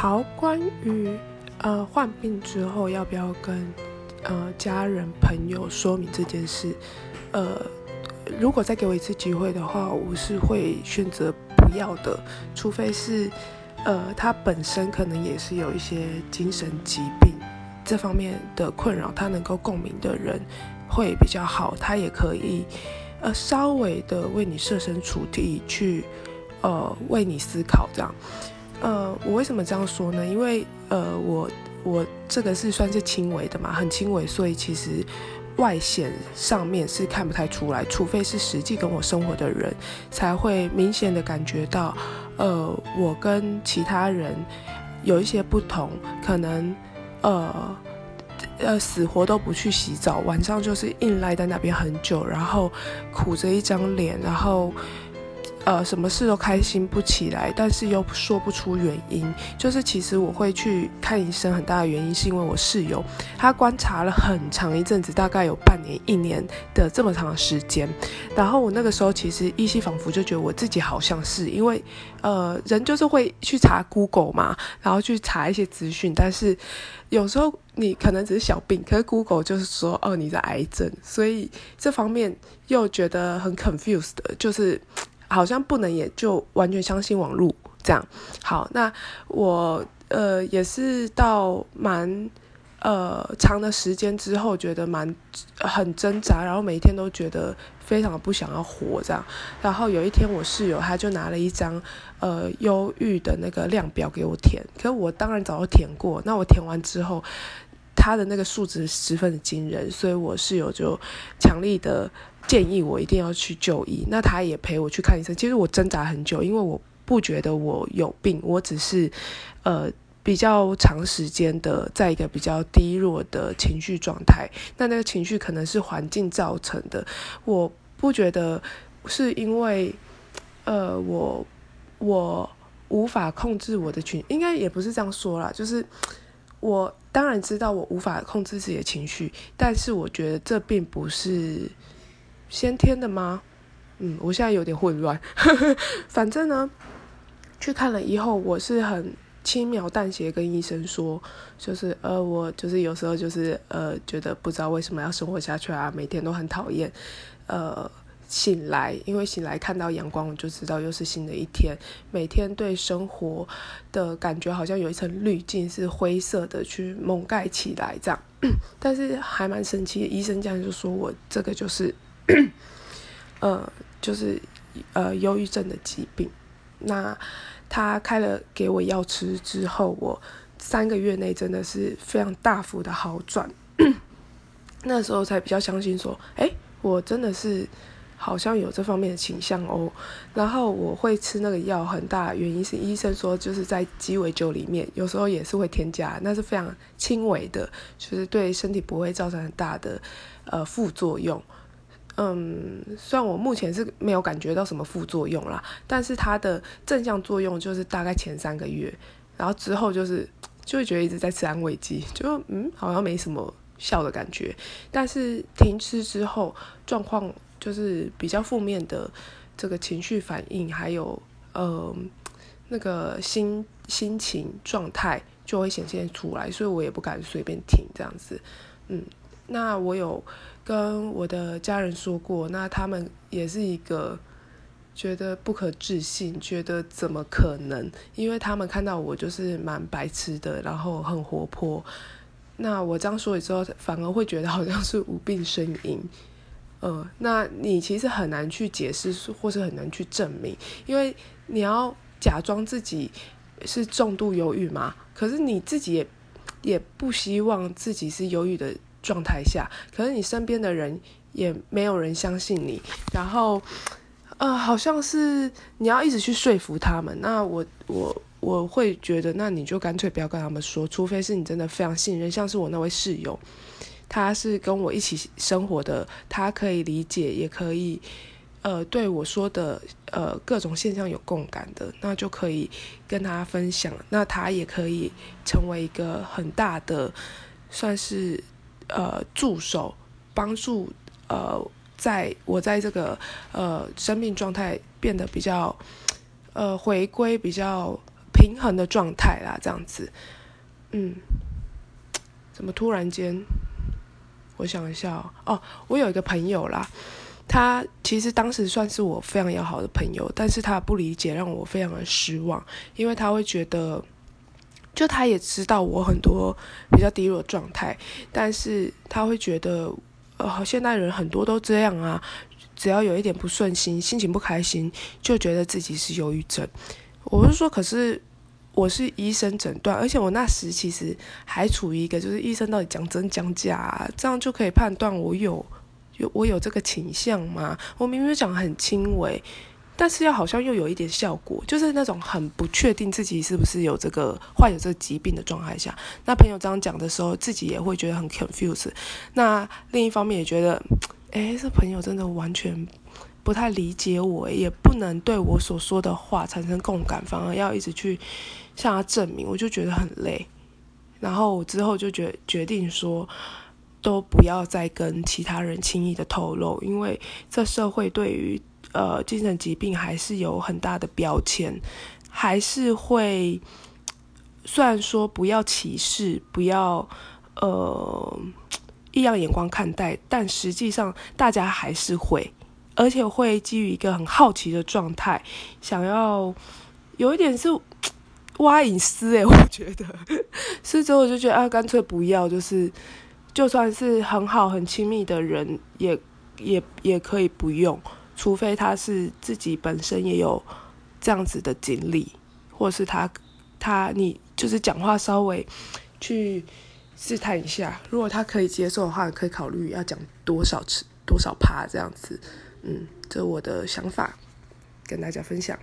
好，关于呃患病之后要不要跟呃家人朋友说明这件事，呃，如果再给我一次机会的话，我是会选择不要的，除非是呃他本身可能也是有一些精神疾病这方面的困扰，他能够共鸣的人会比较好，他也可以呃稍微的为你设身处地去呃为你思考这样。呃，我为什么这样说呢？因为呃，我我这个是算是轻微的嘛，很轻微，所以其实外显上面是看不太出来，除非是实际跟我生活的人才会明显的感觉到，呃，我跟其他人有一些不同，可能呃呃死活都不去洗澡，晚上就是硬赖在那边很久，然后苦着一张脸，然后。呃，什么事都开心不起来，但是又说不出原因。就是其实我会去看医生，很大的原因是因为我室友他观察了很长一阵子，大概有半年、一年的这么长的时间。然后我那个时候其实依稀仿佛就觉得我自己好像是因为，呃，人就是会去查 Google 嘛，然后去查一些资讯，但是有时候你可能只是小病，可是 Google 就是说哦你是癌症，所以这方面又觉得很 confused 的，就是。好像不能也就完全相信网络这样。好，那我呃也是到蛮呃长的时间之后，觉得蛮很挣扎，然后每一天都觉得非常不想要活这样。然后有一天我室友他就拿了一张呃忧郁的那个量表给我填，可我当然早就填过。那我填完之后，他的那个数值十分的惊人，所以我室友就强力的。建议我一定要去就医，那他也陪我去看医生。其实我挣扎很久，因为我不觉得我有病，我只是，呃，比较长时间的在一个比较低落的情绪状态。那那个情绪可能是环境造成的，我不觉得是因为，呃，我我无法控制我的情，应该也不是这样说啦，就是我当然知道我无法控制自己的情绪，但是我觉得这并不是。先天的吗？嗯，我现在有点混乱。反正呢，去看了以后，我是很轻描淡写跟医生说，就是呃，我就是有时候就是呃，觉得不知道为什么要生活下去啊，每天都很讨厌。呃，醒来，因为醒来看到阳光，我就知道又是新的一天。每天对生活的感觉好像有一层滤镜是灰色的，去蒙盖起来这样。但是还蛮神奇的，医生这样就说我这个就是。呃，就是呃，忧郁症的疾病。那他开了给我药吃之后，我三个月内真的是非常大幅的好转。那时候才比较相信说，哎，我真的是好像有这方面的倾向哦。然后我会吃那个药，很大原因是医生说就是在鸡尾酒里面，有时候也是会添加，那是非常轻微的，就是对身体不会造成很大的呃副作用。嗯，虽然我目前是没有感觉到什么副作用啦，但是它的正向作用就是大概前三个月，然后之后就是就会觉得一直在吃安慰剂，就嗯好像没什么效的感觉。但是停吃之后，状况就是比较负面的这个情绪反应，还有呃那个心心情状态就会显现出来，所以我也不敢随便停这样子。嗯，那我有。跟我的家人说过，那他们也是一个觉得不可置信，觉得怎么可能？因为他们看到我就是蛮白痴的，然后很活泼。那我这样说了之后，反而会觉得好像是无病呻吟。呃，那你其实很难去解释，或是很难去证明，因为你要假装自己是重度忧郁嘛，可是你自己也也不希望自己是忧郁的。状态下，可是你身边的人也没有人相信你，然后，呃，好像是你要一直去说服他们。那我我我会觉得，那你就干脆不要跟他们说，除非是你真的非常信任，像是我那位室友，他是跟我一起生活的，他可以理解，也可以，呃，对我说的呃各种现象有共感的，那就可以跟他分享，那他也可以成为一个很大的，算是。呃，助手帮助呃，在我在这个呃生命状态变得比较呃回归比较平衡的状态啦，这样子。嗯，怎么突然间？我想一下哦，我有一个朋友啦，他其实当时算是我非常要好的朋友，但是他不理解，让我非常的失望，因为他会觉得，就他也知道我很多比较低落的状态，但是他会觉得，呃，现代人很多都这样啊，只要有一点不顺心，心情不开心，就觉得自己是忧郁症。我是说，可是。我是医生诊断，而且我那时其实还处于一个，就是医生到底讲真讲假，这样就可以判断我有有我有这个倾向吗？我明明讲很轻微，但是又好像又有一点效果，就是那种很不确定自己是不是有这个患有这个疾病的状态下，那朋友这样讲的时候，自己也会觉得很 confused。那另一方面也觉得，哎，这朋友真的完全。不太理解我，也不能对我所说的话产生共感，反而要一直去向他证明，我就觉得很累。然后我之后就决决定说，都不要再跟其他人轻易的透露，因为这社会对于呃精神疾病还是有很大的标签，还是会虽然说不要歧视，不要呃异样眼光看待，但实际上大家还是会。而且会基于一个很好奇的状态，想要有一点是挖隐私诶，我觉得，是之后我就觉得啊，干脆不要，就是就算是很好很亲密的人，也也也可以不用，除非他是自己本身也有这样子的经历，或是他他你就是讲话稍微去试探一下，如果他可以接受的话，可以考虑要讲多少次多少趴这样子。嗯，这我的想法，跟大家分享。